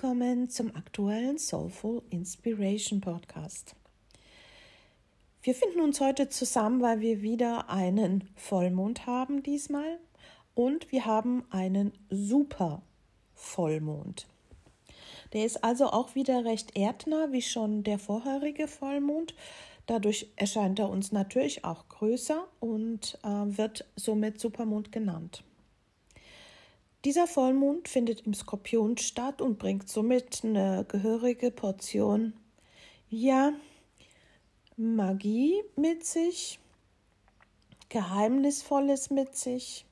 willkommen zum aktuellen Soulful Inspiration Podcast. Wir finden uns heute zusammen, weil wir wieder einen Vollmond haben diesmal und wir haben einen super Vollmond. Der ist also auch wieder recht erdnah wie schon der vorherige Vollmond. Dadurch erscheint er uns natürlich auch größer und äh, wird somit Supermond genannt. Dieser Vollmond findet im Skorpion statt und bringt somit eine gehörige Portion, ja, Magie mit sich, Geheimnisvolles mit sich,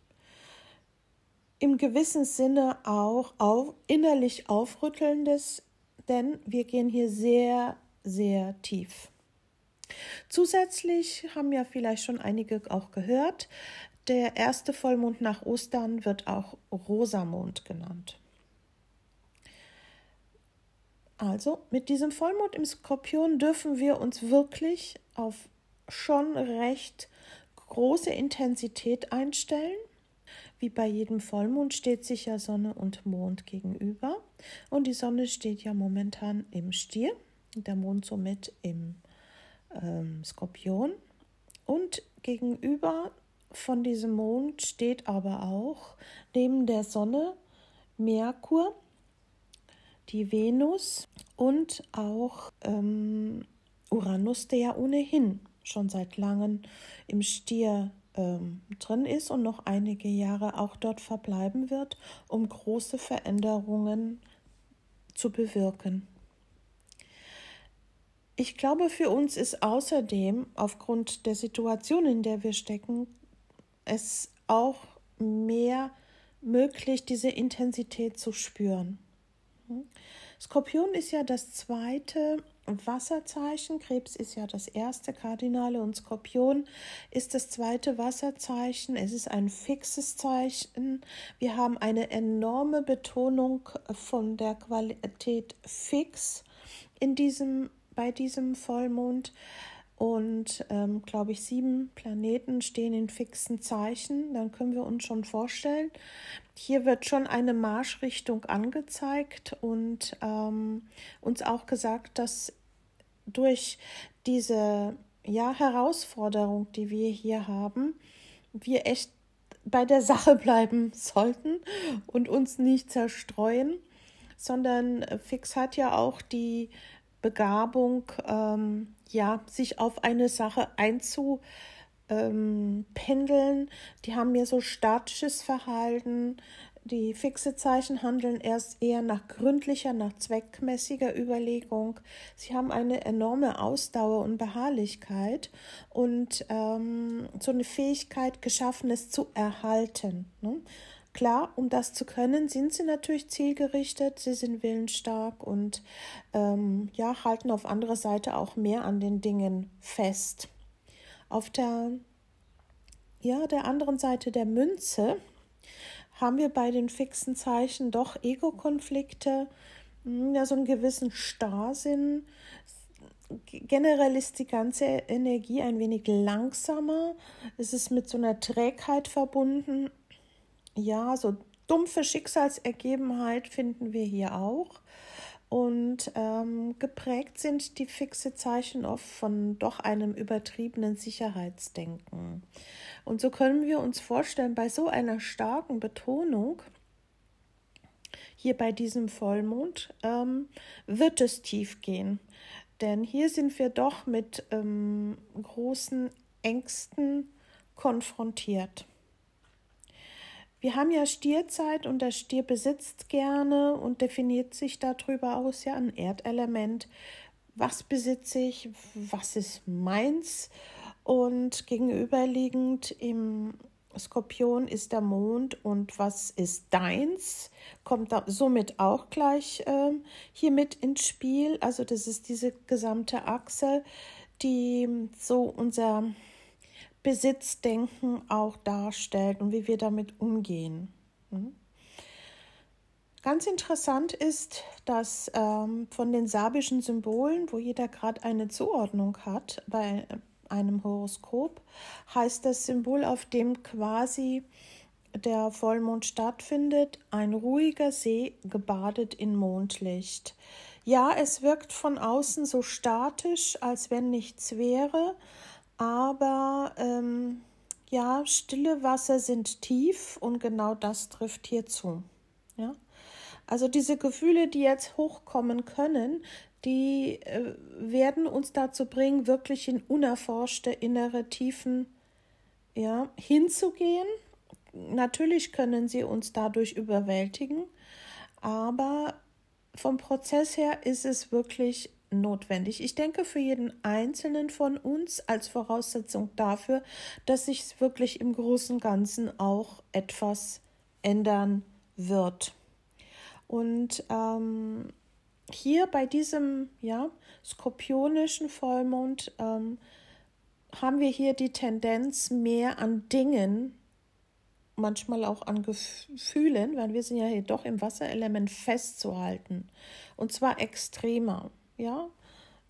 im gewissen Sinne auch auf, innerlich Aufrüttelndes, denn wir gehen hier sehr, sehr tief. Zusätzlich haben ja vielleicht schon einige auch gehört, der erste Vollmond nach Ostern wird auch Rosamond genannt. Also mit diesem Vollmond im Skorpion dürfen wir uns wirklich auf schon recht große Intensität einstellen. Wie bei jedem Vollmond steht sich ja Sonne und Mond gegenüber. Und die Sonne steht ja momentan im Stier, der Mond somit im ähm, Skorpion. Und gegenüber von diesem Mond steht aber auch neben der Sonne Merkur, die Venus und auch ähm, Uranus, der ja ohnehin schon seit langem im Stier ähm, drin ist und noch einige Jahre auch dort verbleiben wird, um große Veränderungen zu bewirken. Ich glaube, für uns ist außerdem aufgrund der Situation, in der wir stecken, es auch mehr möglich, diese Intensität zu spüren. Hm? Skorpion ist ja das zweite Wasserzeichen, Krebs ist ja das erste Kardinale und Skorpion ist das zweite Wasserzeichen. Es ist ein fixes Zeichen. Wir haben eine enorme Betonung von der Qualität fix in diesem, bei diesem Vollmond und ähm, glaube ich, sieben Planeten stehen in fixen Zeichen. Dann können wir uns schon vorstellen, hier wird schon eine Marschrichtung angezeigt und ähm, uns auch gesagt, dass durch diese ja, Herausforderung, die wir hier haben, wir echt bei der Sache bleiben sollten und uns nicht zerstreuen, sondern Fix hat ja auch die Begabung, ähm, ja, sich auf eine Sache einzupendeln. Die haben mehr so statisches Verhalten. Die fixe Zeichen handeln erst eher nach gründlicher, nach zweckmäßiger Überlegung. Sie haben eine enorme Ausdauer und Beharrlichkeit und ähm, so eine Fähigkeit, Geschaffenes zu erhalten. Ne? Klar, um das zu können, sind sie natürlich zielgerichtet, sie sind willensstark und ähm, ja, halten auf anderer Seite auch mehr an den Dingen fest. Auf der, ja, der anderen Seite der Münze haben wir bei den fixen Zeichen doch Ego-Konflikte, hm, ja, so einen gewissen Starrsinn. Generell ist die ganze Energie ein wenig langsamer. Es ist mit so einer Trägheit verbunden ja, so dumpfe Schicksalsergebenheit finden wir hier auch. Und ähm, geprägt sind die fixe Zeichen oft von doch einem übertriebenen Sicherheitsdenken. Und so können wir uns vorstellen, bei so einer starken Betonung, hier bei diesem Vollmond, ähm, wird es tief gehen. Denn hier sind wir doch mit ähm, großen Ängsten konfrontiert. Wir haben ja Stierzeit und der Stier besitzt gerne und definiert sich darüber aus, ja, ein Erdelement. Was besitze ich? Was ist meins? Und gegenüberliegend im Skorpion ist der Mond und was ist deins? Kommt da somit auch gleich äh, hier mit ins Spiel. Also das ist diese gesamte Achse, die so unser Besitzdenken auch darstellt und wie wir damit umgehen. Hm? Ganz interessant ist, dass ähm, von den sabischen Symbolen, wo jeder gerade eine Zuordnung hat bei einem Horoskop, heißt das Symbol, auf dem quasi der Vollmond stattfindet, ein ruhiger See gebadet in Mondlicht. Ja, es wirkt von außen so statisch, als wenn nichts wäre, aber ähm, ja, stille Wasser sind tief und genau das trifft hier zu. Ja? Also diese Gefühle, die jetzt hochkommen können, die äh, werden uns dazu bringen, wirklich in unerforschte innere Tiefen ja, hinzugehen. Natürlich können sie uns dadurch überwältigen, aber vom Prozess her ist es wirklich notwendig. Ich denke für jeden Einzelnen von uns als Voraussetzung dafür, dass sich wirklich im Großen Ganzen auch etwas ändern wird. Und ähm, hier bei diesem ja, skorpionischen Vollmond ähm, haben wir hier die Tendenz, mehr an Dingen, manchmal auch an Gefühlen, weil wir sind ja hier doch im Wasserelement festzuhalten. Und zwar extremer. Ja,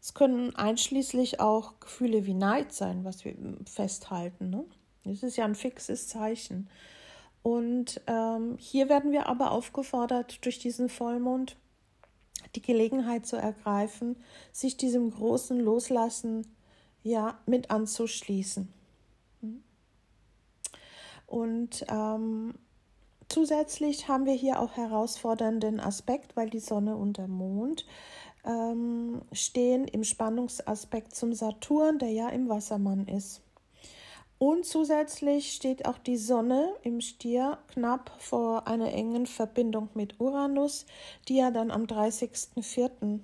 es können einschließlich auch Gefühle wie Neid sein, was wir festhalten. Ne? Das ist ja ein fixes Zeichen. Und ähm, hier werden wir aber aufgefordert, durch diesen Vollmond die Gelegenheit zu ergreifen, sich diesem großen Loslassen ja mit anzuschließen. Und ähm, zusätzlich haben wir hier auch herausfordernden Aspekt, weil die Sonne und der Mond ähm, stehen im Spannungsaspekt zum Saturn, der ja im Wassermann ist. Und zusätzlich steht auch die Sonne im Stier knapp vor einer engen Verbindung mit Uranus, die ja dann am 30.04.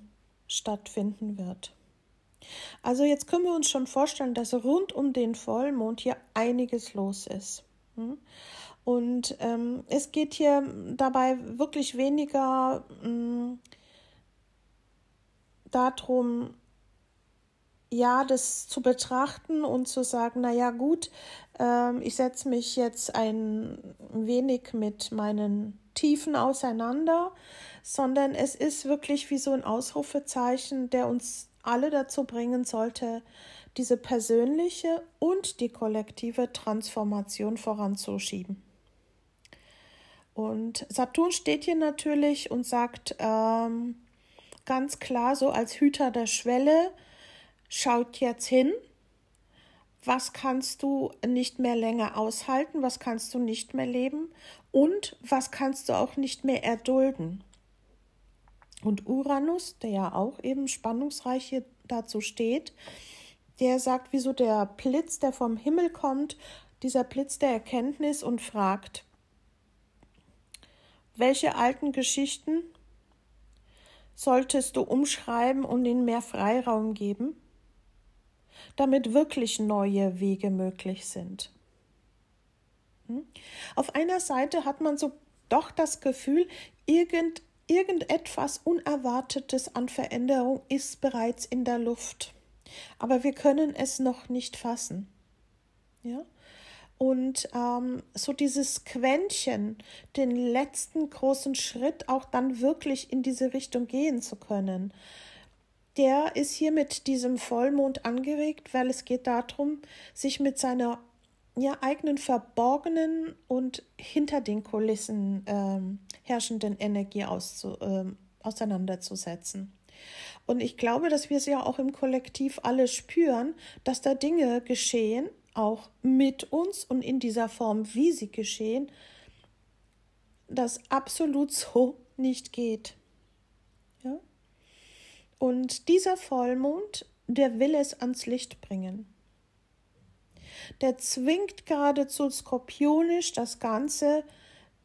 stattfinden wird. Also jetzt können wir uns schon vorstellen, dass rund um den Vollmond hier einiges los ist. Hm? Und ähm, es geht hier dabei wirklich weniger mh, hm, darum, ja, das zu betrachten und zu sagen, na ja, gut, ähm, ich setze mich jetzt ein wenig mit meinen Tiefen auseinander, sondern es ist wirklich wie so ein Ausrufezeichen, der uns alle dazu bringen sollte, diese persönliche und die kollektive Transformation voranzuschieben. Und Saturn steht hier natürlich und sagt ähm, ganz klar, so als Hüter der Schwelle, schaut jetzt hin, was kannst du nicht mehr länger aushalten, was kannst du nicht mehr leben? Und was kannst du auch nicht mehr erdulden. Und Uranus, der ja auch eben spannungsreich hier dazu steht, der sagt, wieso der Blitz, der vom Himmel kommt, dieser Blitz der Erkenntnis und fragt, welche alten Geschichten solltest du umschreiben und ihnen mehr Freiraum geben, damit wirklich neue Wege möglich sind. Hm? Auf einer Seite hat man so doch das Gefühl, irgend, irgendetwas Unerwartetes an Veränderung ist bereits in der Luft aber wir können es noch nicht fassen. Ja? Und ähm, so dieses Quäntchen, den letzten großen Schritt auch dann wirklich in diese Richtung gehen zu können, der ist hier mit diesem Vollmond angeregt, weil es geht darum, sich mit seiner ja, eigenen verborgenen und hinter den Kulissen ähm, herrschenden Energie auszu, ähm, auseinanderzusetzen. Und ich glaube, dass wir es ja auch im Kollektiv alle spüren, dass da Dinge geschehen, auch mit uns und in dieser Form, wie sie geschehen, das absolut so nicht geht. Ja? Und dieser Vollmond, der will es ans Licht bringen. Der zwingt geradezu skorpionisch das Ganze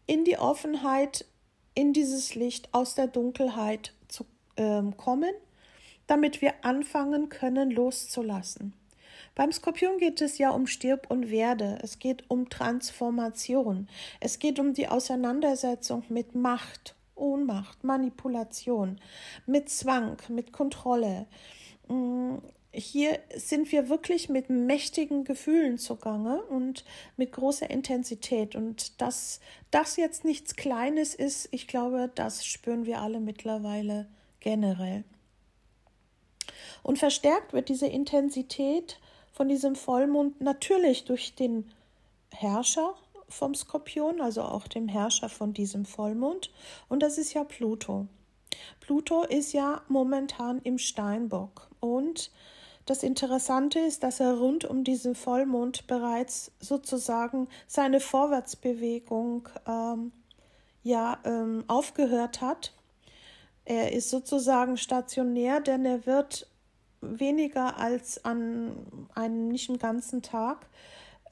in die Offenheit, in dieses Licht aus der Dunkelheit zu äh, kommen damit wir anfangen können loszulassen. Beim Skorpion geht es ja um Stirb und Werde, es geht um Transformation, es geht um die Auseinandersetzung mit Macht, Ohnmacht, Manipulation, mit Zwang, mit Kontrolle. Mm, hier sind wir wirklich mit mächtigen Gefühlen zugange und mit großer Intensität. Und dass das jetzt nichts Kleines ist, ich glaube, das spüren wir alle mittlerweile generell. Und verstärkt wird diese Intensität von diesem Vollmond natürlich durch den Herrscher vom Skorpion, also auch dem Herrscher von diesem Vollmond. Und das ist ja Pluto. Pluto ist ja momentan im Steinbock. Und das Interessante ist, dass er rund um diesen Vollmond bereits sozusagen seine Vorwärtsbewegung ähm, ja, ähm, aufgehört hat. Er ist sozusagen stationär, denn er wird weniger als an einem nicht einen ganzen Tag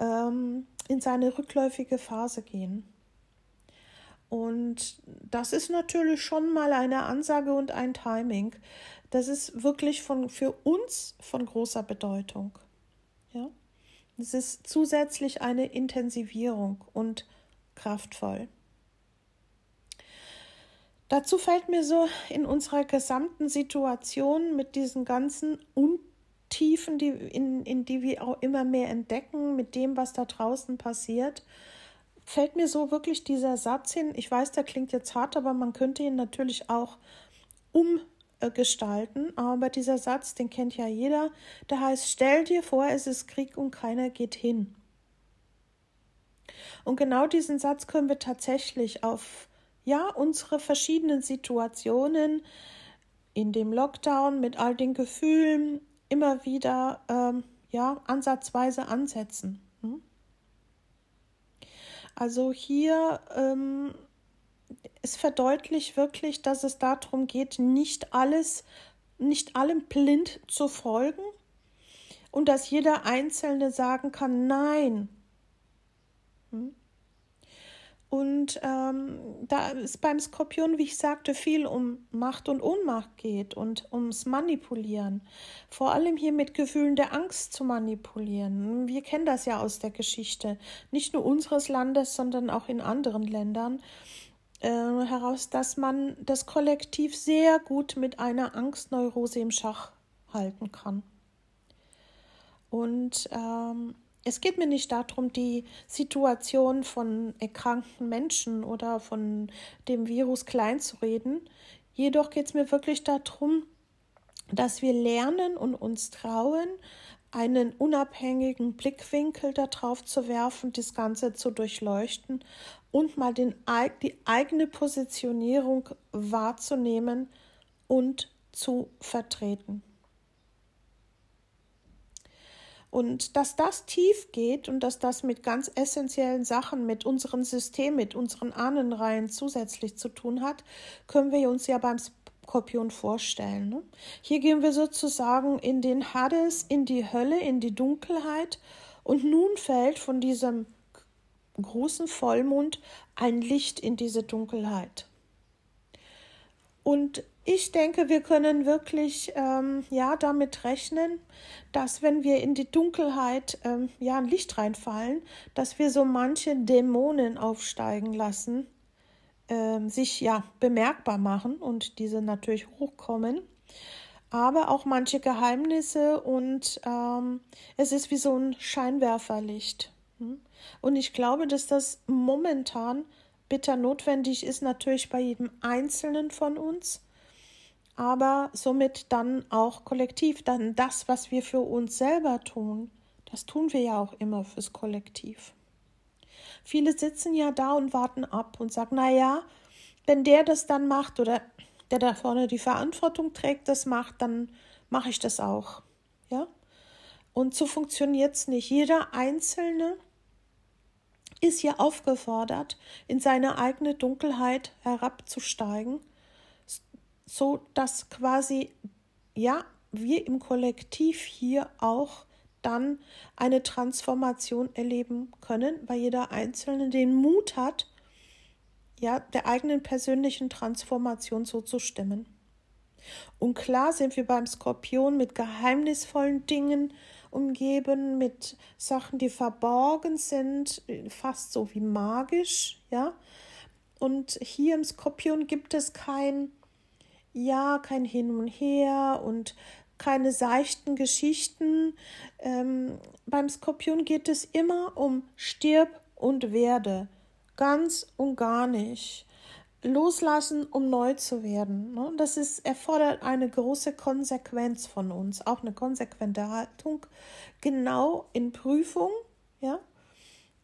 ähm, in seine rückläufige Phase gehen. Und das ist natürlich schon mal eine Ansage und ein Timing. Das ist wirklich von, für uns von großer Bedeutung. Ja? Es ist zusätzlich eine Intensivierung und kraftvoll. Dazu fällt mir so in unserer gesamten Situation mit diesen ganzen Untiefen, die, in, in die wir auch immer mehr entdecken, mit dem, was da draußen passiert, fällt mir so wirklich dieser Satz hin. Ich weiß, der klingt jetzt hart, aber man könnte ihn natürlich auch umgestalten. Aber dieser Satz, den kennt ja jeder. Der heißt: Stell dir vor, es ist Krieg und keiner geht hin. Und genau diesen Satz können wir tatsächlich auf ja, unsere verschiedenen Situationen in dem Lockdown mit all den Gefühlen immer wieder ähm, ja, ansatzweise ansetzen. Hm? Also hier ähm, es verdeutlicht wirklich, dass es darum geht, nicht alles, nicht allem blind zu folgen und dass jeder Einzelne sagen kann, nein. Hm? Und ähm, da es beim Skorpion, wie ich sagte, viel um Macht und Ohnmacht geht und ums Manipulieren. Vor allem hier mit Gefühlen der Angst zu manipulieren. Wir kennen das ja aus der Geschichte, nicht nur unseres Landes, sondern auch in anderen Ländern. Äh, heraus, dass man das Kollektiv sehr gut mit einer Angstneurose im Schach halten kann. Und ähm, es geht mir nicht darum, die Situation von erkrankten Menschen oder von dem Virus kleinzureden. Jedoch geht es mir wirklich darum, dass wir lernen und uns trauen, einen unabhängigen Blickwinkel darauf zu werfen, das Ganze zu durchleuchten und mal den, die eigene Positionierung wahrzunehmen und zu vertreten. Und dass das tief geht und dass das mit ganz essentiellen Sachen, mit unserem System, mit unseren Ahnenreihen zusätzlich zu tun hat, können wir uns ja beim Skorpion vorstellen. Ne? Hier gehen wir sozusagen in den Hades, in die Hölle, in die Dunkelheit und nun fällt von diesem großen Vollmond ein Licht in diese Dunkelheit. Und ich denke, wir können wirklich ähm, ja damit rechnen, dass wenn wir in die Dunkelheit ähm, ja ein Licht reinfallen, dass wir so manche Dämonen aufsteigen lassen, ähm, sich ja bemerkbar machen und diese natürlich hochkommen, aber auch manche Geheimnisse und ähm, es ist wie so ein Scheinwerferlicht. Hm? Und ich glaube, dass das momentan bitter notwendig ist, natürlich bei jedem Einzelnen von uns, aber somit dann auch kollektiv. Dann das, was wir für uns selber tun, das tun wir ja auch immer fürs Kollektiv. Viele sitzen ja da und warten ab und sagen, naja, wenn der das dann macht oder der da vorne die Verantwortung trägt, das macht, dann mache ich das auch. Ja? Und so funktioniert es nicht. Jeder Einzelne ist hier aufgefordert, in seine eigene Dunkelheit herabzusteigen, so dass quasi ja wir im Kollektiv hier auch dann eine Transformation erleben können, weil jeder Einzelne den Mut hat, ja, der eigenen persönlichen Transformation zuzustimmen. Und klar sind wir beim Skorpion mit geheimnisvollen Dingen umgeben mit Sachen, die verborgen sind, fast so wie magisch, ja. Und hier im Skorpion gibt es kein, ja, kein Hin und Her und keine seichten Geschichten. Ähm, beim Skorpion geht es immer um Stirb und Werde. Ganz und gar nicht loslassen, um neu zu werden. Ne? Das ist, erfordert eine große Konsequenz von uns, auch eine konsequente Haltung, genau in Prüfung, ja,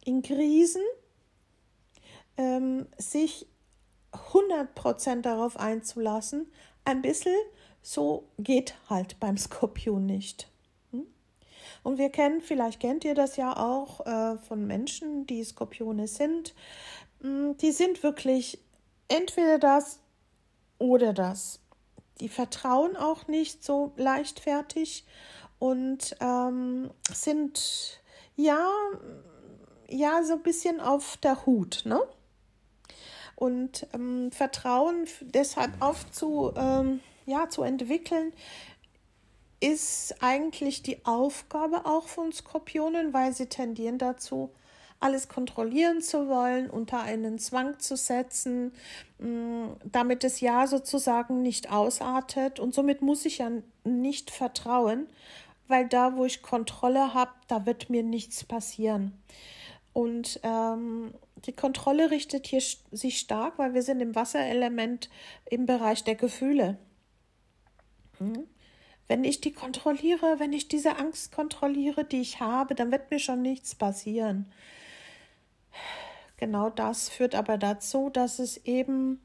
in Krisen, ähm, sich 100% darauf einzulassen. Ein bisschen so geht halt beim Skorpion nicht. Hm? Und wir kennen, vielleicht kennt ihr das ja auch äh, von Menschen, die Skorpione sind. Hm, die sind wirklich entweder das oder das. Die vertrauen auch nicht so leichtfertig und ähm, sind ja, ja so ein bisschen auf der Hut, ne? Und ähm, Vertrauen deshalb aufzu, ähm, ja, zu entwickeln, ist eigentlich die Aufgabe auch von Skorpionen, weil sie tendieren dazu, alles kontrollieren zu wollen, unter einen Zwang zu setzen, mm, damit das Ja sozusagen nicht ausartet. Und somit muss ich ja nicht vertrauen, weil da, wo ich Kontrolle habe, da wird mir nichts passieren. Und ähm, die Kontrolle richtet hier sich stark, weil wir sind im Wasserelement im Bereich der Gefühle. Hm? Wenn ich die kontrolliere, wenn ich diese Angst kontrolliere, die ich habe, dann wird mir schon nichts passieren. Genau das führt aber dazu, dass es eben,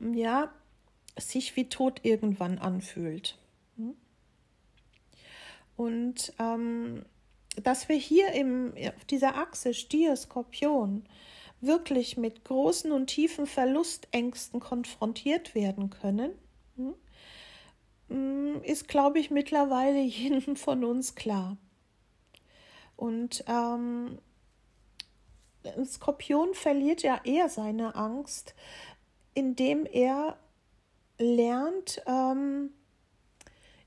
ja, sich wie tot irgendwann anfühlt. Hm? Und ähm, dass wir hier im, auf dieser Achse Stier, Skorpion wirklich mit großen und tiefen Verlustängsten konfrontiert werden können, hm, ist, glaube ich, mittlerweile jedem von uns klar. Und ähm, ein Skorpion verliert ja eher seine Angst, indem er lernt, ähm,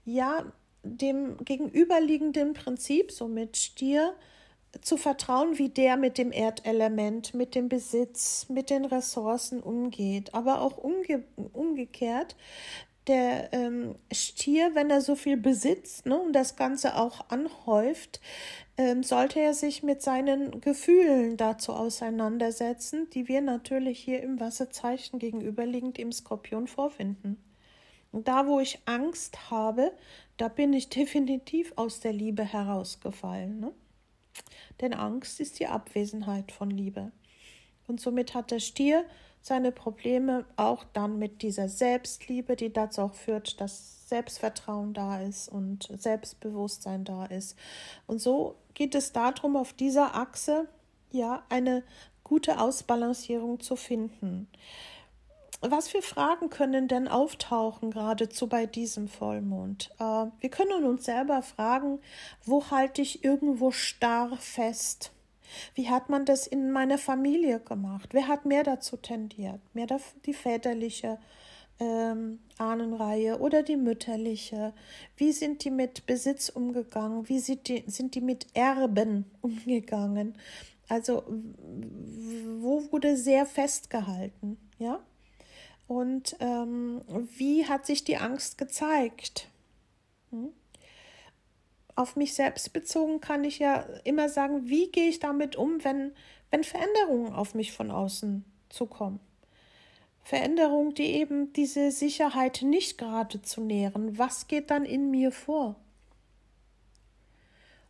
ja, dem gegenüberliegenden Prinzip, so mit Stier, zu vertrauen, wie der mit dem Erdelement, mit dem Besitz, mit den Ressourcen umgeht. Aber auch umge umgekehrt, der ähm, Stier, wenn er so viel besitzt ne, und das Ganze auch anhäuft, ähm, sollte er sich mit seinen Gefühlen dazu auseinandersetzen, die wir natürlich hier im Wasserzeichen gegenüberliegend im Skorpion vorfinden. Da, wo ich Angst habe, da bin ich definitiv aus der Liebe herausgefallen. Ne? Denn Angst ist die Abwesenheit von Liebe. Und somit hat der Stier seine Probleme auch dann mit dieser Selbstliebe, die dazu auch führt, dass Selbstvertrauen da ist und Selbstbewusstsein da ist. Und so geht es darum, auf dieser Achse ja eine gute Ausbalancierung zu finden. Was für Fragen können denn auftauchen, geradezu bei diesem Vollmond? Äh, wir können uns selber fragen, wo halte ich irgendwo starr fest? Wie hat man das in meiner Familie gemacht? Wer hat mehr dazu tendiert? Mehr die väterliche ähm, Ahnenreihe oder die mütterliche? Wie sind die mit Besitz umgegangen? Wie sind die, sind die mit Erben umgegangen? Also, wo wurde sehr festgehalten? Ja? Und ähm, wie hat sich die Angst gezeigt? Hm? auf mich selbst bezogen kann ich ja immer sagen, wie gehe ich damit um, wenn, wenn Veränderungen auf mich von außen zukommen. Veränderungen, die eben diese Sicherheit nicht gerade zu nähren. Was geht dann in mir vor?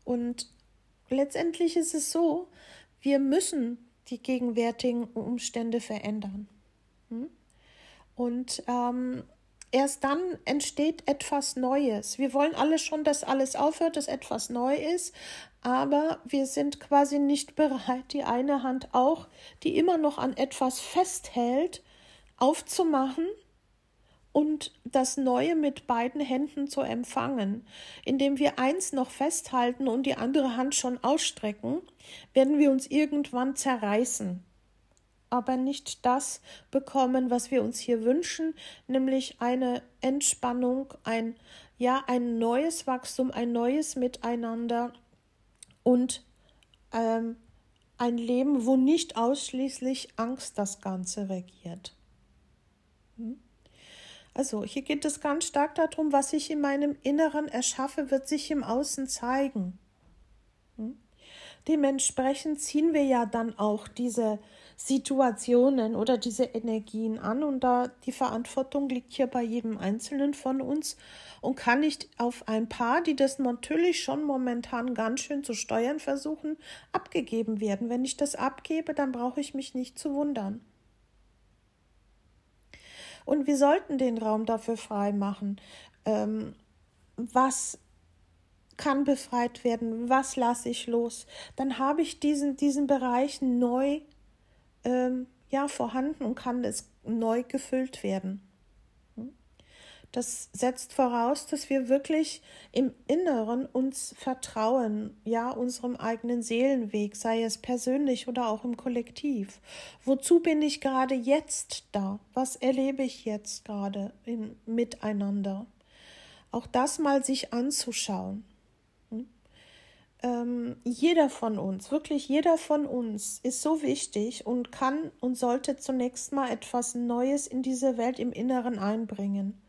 Und letztendlich ist es so, wir müssen die gegenwärtigen Umstände verändern. Und ähm, erst dann entsteht etwas Neues. Wir wollen alle schon, dass alles aufhört, dass etwas neu ist, aber wir sind quasi nicht bereit, die eine Hand auch, die immer noch an etwas festhält, aufzumachen und das Neue mit beiden Händen zu empfangen. Indem wir eins noch festhalten und die andere Hand schon ausstrecken, werden wir uns irgendwann zerreißen aber nicht das bekommen, was wir uns hier wünschen, nämlich eine Entspannung, ein ja, ein neues Wachstum, ein neues Miteinander und ähm, ein Leben, wo nicht ausschließlich Angst das Ganze regiert. Hm? Also hier geht es ganz stark darum, was ich in meinem Inneren erschaffe, wird sich im Außen zeigen. Hm? Dementsprechend ziehen wir ja dann auch diese Situationen oder diese Energien an und da die Verantwortung liegt hier bei jedem Einzelnen von uns und kann nicht auf ein paar, die das natürlich schon momentan ganz schön zu steuern versuchen, abgegeben werden. Wenn ich das abgebe, dann brauche ich mich nicht zu wundern. Und wir sollten den Raum dafür frei machen. Ähm, was kann befreit werden? Was lasse ich los? Dann habe ich diesen, diesen Bereich neu ähm, ja, vorhanden und kann es neu gefüllt werden. Das setzt voraus, dass wir wirklich im Inneren uns vertrauen, ja, unserem eigenen Seelenweg, sei es persönlich oder auch im Kollektiv. Wozu bin ich gerade jetzt da? Was erlebe ich jetzt gerade im Miteinander? Auch das mal sich anzuschauen. Hm? Ähm, jeder von uns, wirklich jeder von uns ist so wichtig und kann und sollte zunächst mal etwas Neues in diese Welt im Inneren einbringen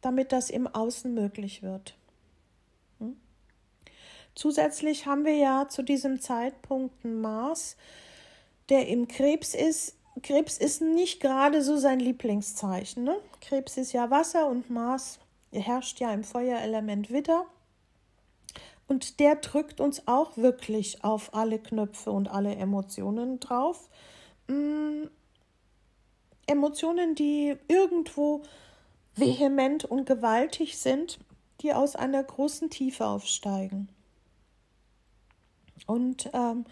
damit das im Außen möglich wird. Hm? Zusätzlich haben wir ja zu diesem Zeitpunkt einen Mars, der im Krebs ist. Krebs ist nicht gerade so sein Lieblingszeichen. Ne? Krebs ist ja Wasser und Mars herrscht ja im Feuerelement Witter. Und der drückt uns auch wirklich auf alle Knöpfe und alle Emotionen drauf. Hm, Emotionen, die irgendwo vehement und gewaltig sind, die aus einer großen Tiefe aufsteigen. Und ähm,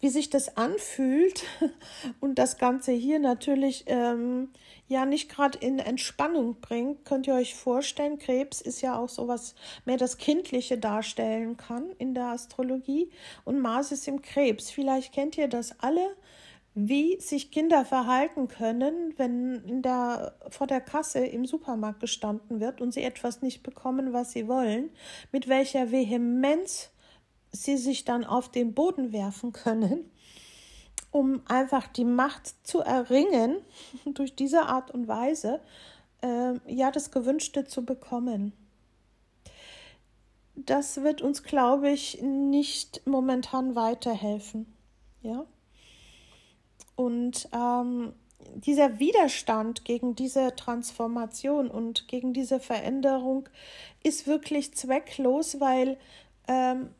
wie sich das anfühlt und das Ganze hier natürlich ähm, ja nicht gerade in Entspannung bringt, könnt ihr euch vorstellen, Krebs ist ja auch so was mehr das Kindliche darstellen kann in der Astrologie und Mars ist im Krebs. Vielleicht kennt ihr das alle wie sich Kinder verhalten können, wenn in der, vor der Kasse im Supermarkt gestanden wird und sie etwas nicht bekommen, was sie wollen, mit welcher Vehemenz sie sich dann auf den Boden werfen können, um einfach die Macht zu erringen, durch diese Art und Weise, äh, ja, das Gewünschte zu bekommen. Das wird uns, glaube ich, nicht momentan weiterhelfen. Ja. Und ähm, dieser Widerstand gegen diese Transformation und gegen diese Veränderung ist wirklich zwecklos, weil ähm,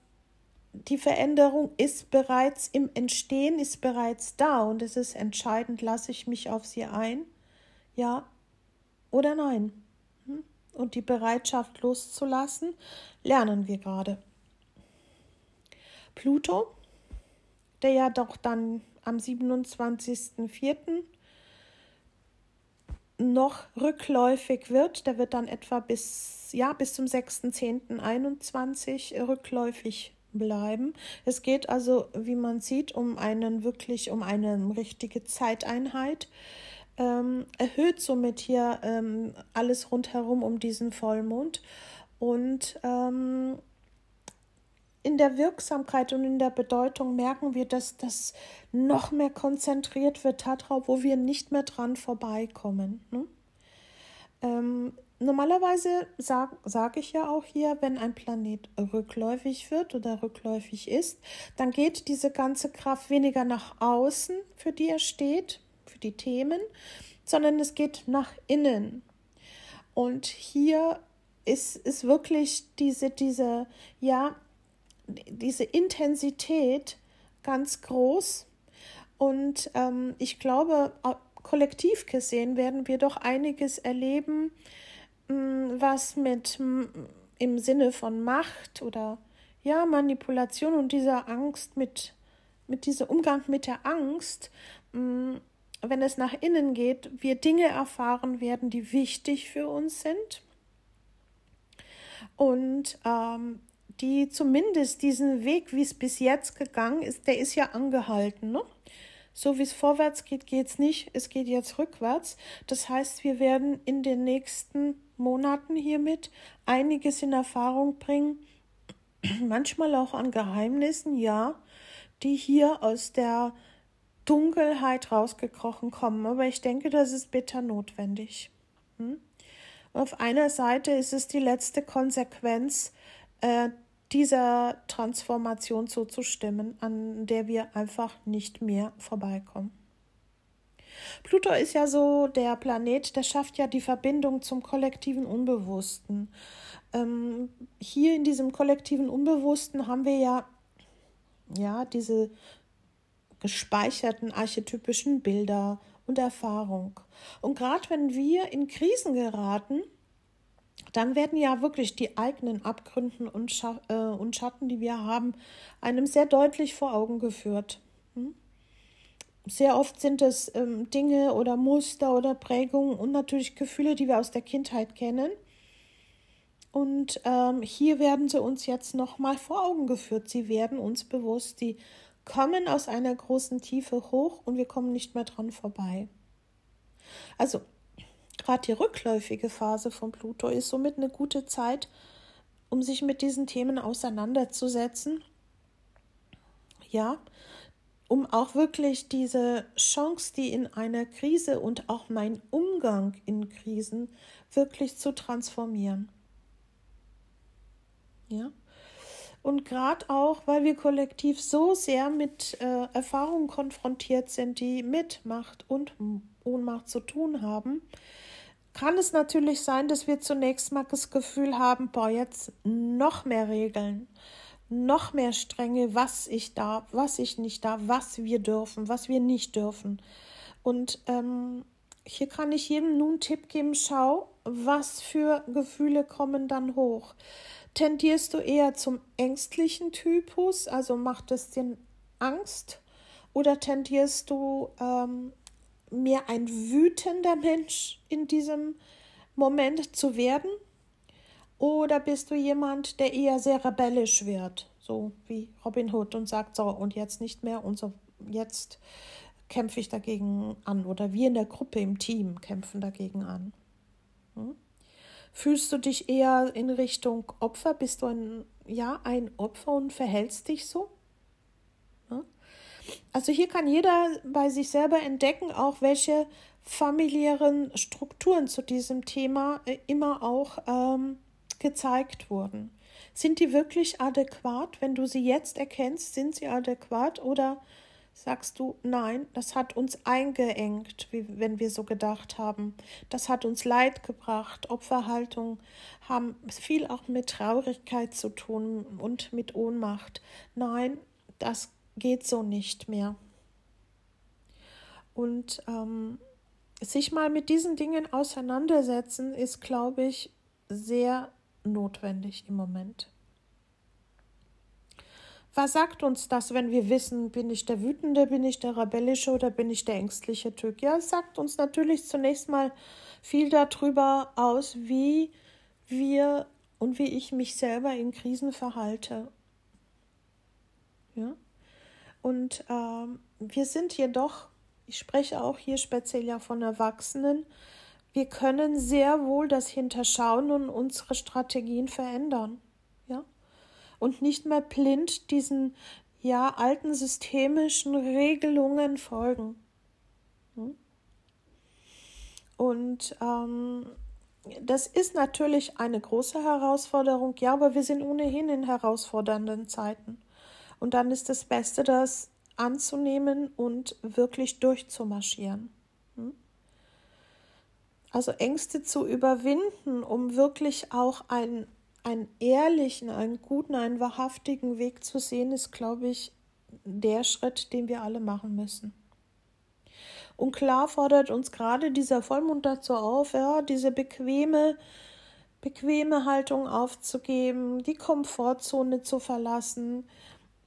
die Veränderung ist bereits im Entstehen, ist bereits da und es ist entscheidend, lasse ich mich auf sie ein, ja oder nein. Hm? Und die Bereitschaft loszulassen, lernen wir gerade. Pluto, der ja doch dann am 27.04. noch rückläufig wird. Der wird dann etwa bis, ja, bis zum 6.10.21 rückläufig bleiben. Es geht also, wie man sieht, um einen wirklich, um eine richtige Zeiteinheit. Ähm, erhöht somit hier ähm, alles rundherum um diesen Vollmond und ähm, in der Wirksamkeit und in der Bedeutung merken wir, dass das noch mehr konzentriert wird darauf, wo wir nicht mehr dran vorbeikommen. Ne? Ähm, normalerweise sage sag ich ja auch hier, wenn ein Planet rückläufig wird oder rückläufig ist, dann geht diese ganze Kraft weniger nach außen, für die er steht, für die Themen, sondern es geht nach innen. Und hier ist, ist wirklich diese, diese, ja, diese Intensität ganz groß. Und ähm, ich glaube, kollektiv gesehen werden wir doch einiges erleben, was mit mm, im Sinne von Macht oder ja, Manipulation und dieser Angst mit, mit diesem Umgang mit der Angst, mm, wenn es nach innen geht, wir Dinge erfahren werden, die wichtig für uns sind. Und ähm, die zumindest diesen Weg, wie es bis jetzt gegangen ist, der ist ja angehalten. Ne? So wie es vorwärts geht, geht es nicht. Es geht jetzt rückwärts. Das heißt, wir werden in den nächsten Monaten hiermit einiges in Erfahrung bringen. Manchmal auch an Geheimnissen, ja, die hier aus der Dunkelheit rausgekrochen kommen. Aber ich denke, das ist bitter notwendig. Hm? Auf einer Seite ist es die letzte Konsequenz äh, dieser Transformation zuzustimmen, an der wir einfach nicht mehr vorbeikommen. Pluto ist ja so der Planet, der schafft ja die Verbindung zum kollektiven Unbewussten. Ähm, hier in diesem kollektiven Unbewussten haben wir ja, ja diese gespeicherten archetypischen Bilder und Erfahrung. Und gerade wenn wir in Krisen geraten, dann werden ja wirklich die eigenen Abgründen und, äh, Schatten, die wir haben, einem sehr deutlich vor Augen geführt. Hm? Sehr oft sind es ähm, Dinge oder Muster oder Prägungen und natürlich Gefühle, die wir aus der Kindheit kennen. Und ähm, hier werden sie uns jetzt nochmal vor Augen geführt. Sie werden uns bewusst, die kommen aus einer großen Tiefe hoch und wir kommen nicht mehr dran vorbei. Also gerade die rückläufige Phase von Pluto ist somit eine gute Zeit, um sich mit diesen Themen auseinanderzusetzen. Ja, um auch wirklich diese Chance, die in einer Krise und auch mein Umgang in Krisen wirklich zu transformieren. Ja. Und gerade auch, weil wir kollektiv so sehr mit äh, Erfahrungen konfrontiert sind, die mit Macht und Ohnmacht zu tun haben, kann es natürlich sein, dass wir zunächst mal das Gefühl haben, boah, jetzt noch mehr Regeln, noch mehr Strenge, was ich darf, was ich nicht darf, was wir dürfen, was wir nicht dürfen. Und ähm, hier kann ich jedem nun einen Tipp geben, schau, was für Gefühle kommen dann hoch. Tendierst du eher zum ängstlichen Typus, also macht es dir Angst? Oder tendierst du ähm, mehr ein wütender Mensch in diesem Moment zu werden? Oder bist du jemand, der eher sehr rebellisch wird, so wie Robin Hood und sagt, so und jetzt nicht mehr und so jetzt kämpfe ich dagegen an oder wir in der Gruppe im Team kämpfen dagegen an? Hm? Fühlst du dich eher in Richtung Opfer? Bist du ein, ja, ein Opfer und verhältst dich so? Ja? Also hier kann jeder bei sich selber entdecken, auch welche familiären Strukturen zu diesem Thema äh, immer auch ähm, gezeigt wurden. Sind die wirklich adäquat? Wenn du sie jetzt erkennst, sind sie adäquat oder sagst du, nein, das hat uns eingeengt, wie wenn wir so gedacht haben. Das hat uns Leid gebracht. Opferhaltung haben viel auch mit Traurigkeit zu tun und mit Ohnmacht. Nein, das geht so nicht mehr. Und ähm, sich mal mit diesen Dingen auseinandersetzen, ist, glaube ich, sehr notwendig im Moment. Was sagt uns das, wenn wir wissen, bin ich der wütende, bin ich der rebellische oder bin ich der ängstliche Typ? Ja, es sagt uns natürlich zunächst mal viel darüber aus, wie wir und wie ich mich selber in Krisen verhalte. Ja? Und ähm, wir sind jedoch, ich spreche auch hier speziell ja von Erwachsenen, wir können sehr wohl das Hinterschauen und unsere Strategien verändern und nicht mehr blind diesen ja alten systemischen Regelungen folgen. Und ähm, das ist natürlich eine große Herausforderung, ja, aber wir sind ohnehin in herausfordernden Zeiten. Und dann ist das Beste, das anzunehmen und wirklich durchzumarschieren. Also Ängste zu überwinden, um wirklich auch ein einen ehrlichen, einen guten, einen wahrhaftigen Weg zu sehen, ist, glaube ich, der Schritt, den wir alle machen müssen. Und klar fordert uns gerade dieser Vollmond dazu auf, ja, diese bequeme, bequeme Haltung aufzugeben, die Komfortzone zu verlassen.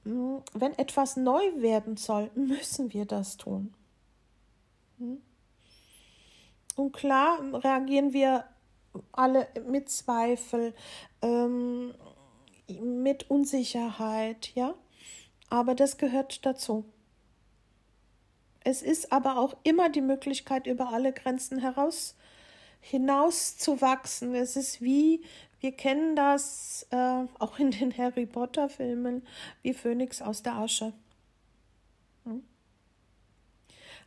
Hm, wenn etwas neu werden soll, müssen wir das tun. Hm? Und klar reagieren wir alle mit Zweifel, ähm, mit Unsicherheit, ja. Aber das gehört dazu. Es ist aber auch immer die Möglichkeit, über alle Grenzen heraus hinaus zu wachsen. Es ist wie, wir kennen das äh, auch in den Harry Potter Filmen, wie Phönix aus der Asche. Hm?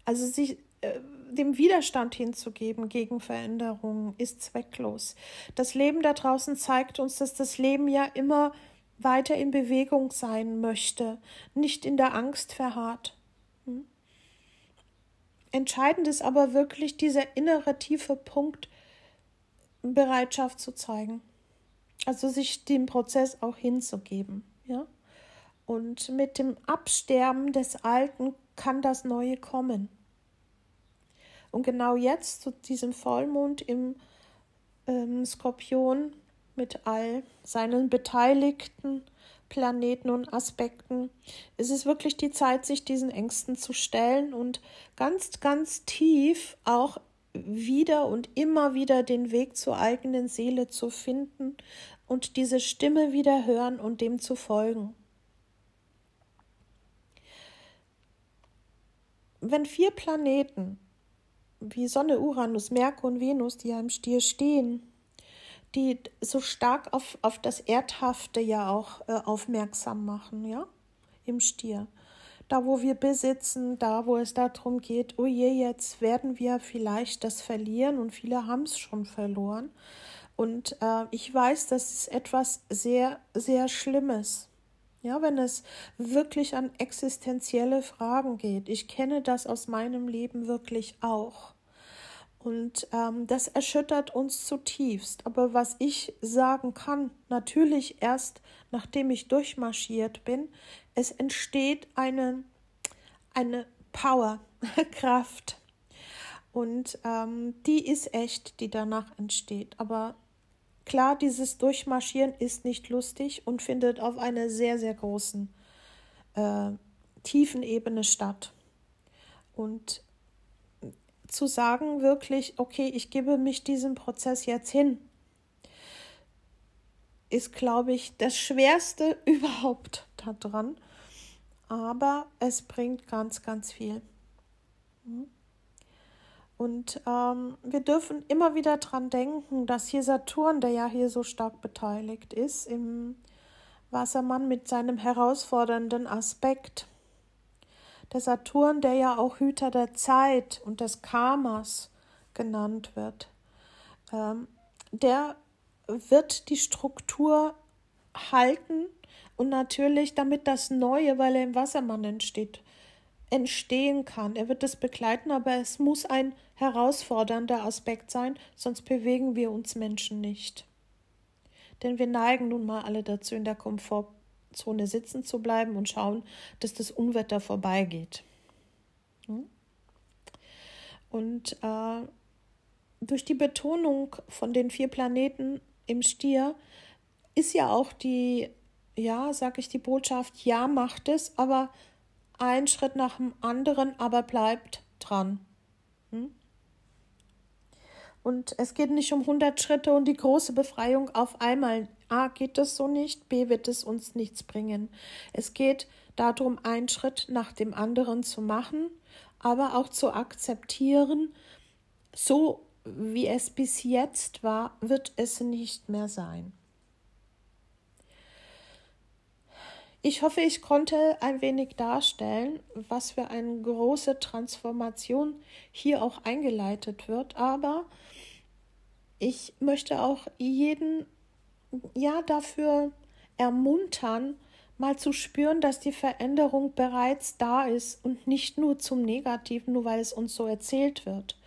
Also sich äh, dem Widerstand hinzugeben gegen Veränderungen ist zwecklos. Das Leben da draußen zeigt uns, dass das Leben ja immer weiter in Bewegung sein möchte, nicht in der Angst verharrt. Hm? Entscheidend ist aber wirklich dieser innere tiefe Punkt, Bereitschaft zu zeigen. Also sich dem Prozess auch hinzugeben, ja. Und mit dem Absterben des Alten kann das Neue kommen. Und genau jetzt, zu diesem Vollmond im ähm, Skorpion mit all seinen beteiligten Planeten und Aspekten, ist es wirklich die Zeit, sich diesen Ängsten zu stellen und ganz, ganz tief auch wieder und immer wieder den Weg zur eigenen Seele zu finden und diese Stimme wieder hören und dem zu folgen. Wenn vier Planeten wie Sonne, Uranus, Merkur und Venus, die ja im Stier stehen, die so stark auf, auf das Erdhafte ja auch äh, aufmerksam machen, ja, im Stier. Da, wo wir besitzen, da, wo es darum geht, oh je, jetzt werden wir vielleicht das verlieren und viele haben es schon verloren. Und äh, ich weiß, das ist etwas sehr, sehr Schlimmes. Ja, wenn es wirklich an existenzielle Fragen geht. Ich kenne das aus meinem Leben wirklich auch. Und ähm, das erschüttert uns zutiefst. Aber was ich sagen kann, natürlich erst nachdem ich durchmarschiert bin, es entsteht eine, eine Power, Kraft. Und ähm, die ist echt, die danach entsteht. Aber klar, dieses Durchmarschieren ist nicht lustig und findet auf einer sehr, sehr großen, äh, tiefen Ebene statt. Und zu sagen, wirklich, okay, ich gebe mich diesem Prozess jetzt hin, ist, glaube ich, das Schwerste überhaupt daran. Aber es bringt ganz, ganz viel. Hm? Und ähm, wir dürfen immer wieder daran denken, dass hier Saturn, der ja hier so stark beteiligt ist, im Wassermann mit seinem herausfordernden Aspekt, der Saturn, der ja auch Hüter der Zeit und des Karmas genannt wird, ähm, der wird die Struktur halten und natürlich, damit das Neue, weil er im Wassermann entsteht, entstehen kann. Er wird es begleiten, aber es muss ein herausfordernder Aspekt sein, sonst bewegen wir uns Menschen nicht. Denn wir neigen nun mal alle dazu, in der Komfort Zone sitzen zu bleiben und schauen, dass das Unwetter vorbeigeht. Und äh, durch die Betonung von den vier Planeten im Stier ist ja auch die, ja, sag ich die Botschaft, ja, macht es, aber ein Schritt nach dem anderen, aber bleibt dran. Und es geht nicht um 100 Schritte und die große Befreiung auf einmal. A, geht das so nicht, B, wird es uns nichts bringen. Es geht darum, einen Schritt nach dem anderen zu machen, aber auch zu akzeptieren, so wie es bis jetzt war, wird es nicht mehr sein. Ich hoffe, ich konnte ein wenig darstellen, was für eine große Transformation hier auch eingeleitet wird, aber ich möchte auch jeden ja dafür ermuntern, mal zu spüren, dass die Veränderung bereits da ist und nicht nur zum Negativen, nur weil es uns so erzählt wird,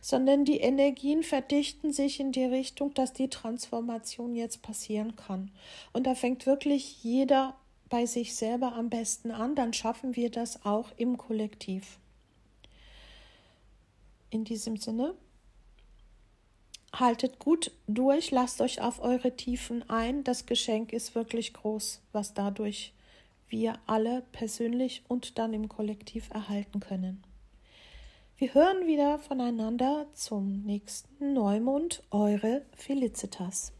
sondern die Energien verdichten sich in die Richtung, dass die Transformation jetzt passieren kann. Und da fängt wirklich jeder bei sich selber am besten an, dann schaffen wir das auch im Kollektiv. In diesem Sinne haltet gut durch, lasst euch auf eure Tiefen ein. Das Geschenk ist wirklich groß, was dadurch wir alle persönlich und dann im Kollektiv erhalten können. Wir hören wieder voneinander zum nächsten Neumond, eure Felicitas.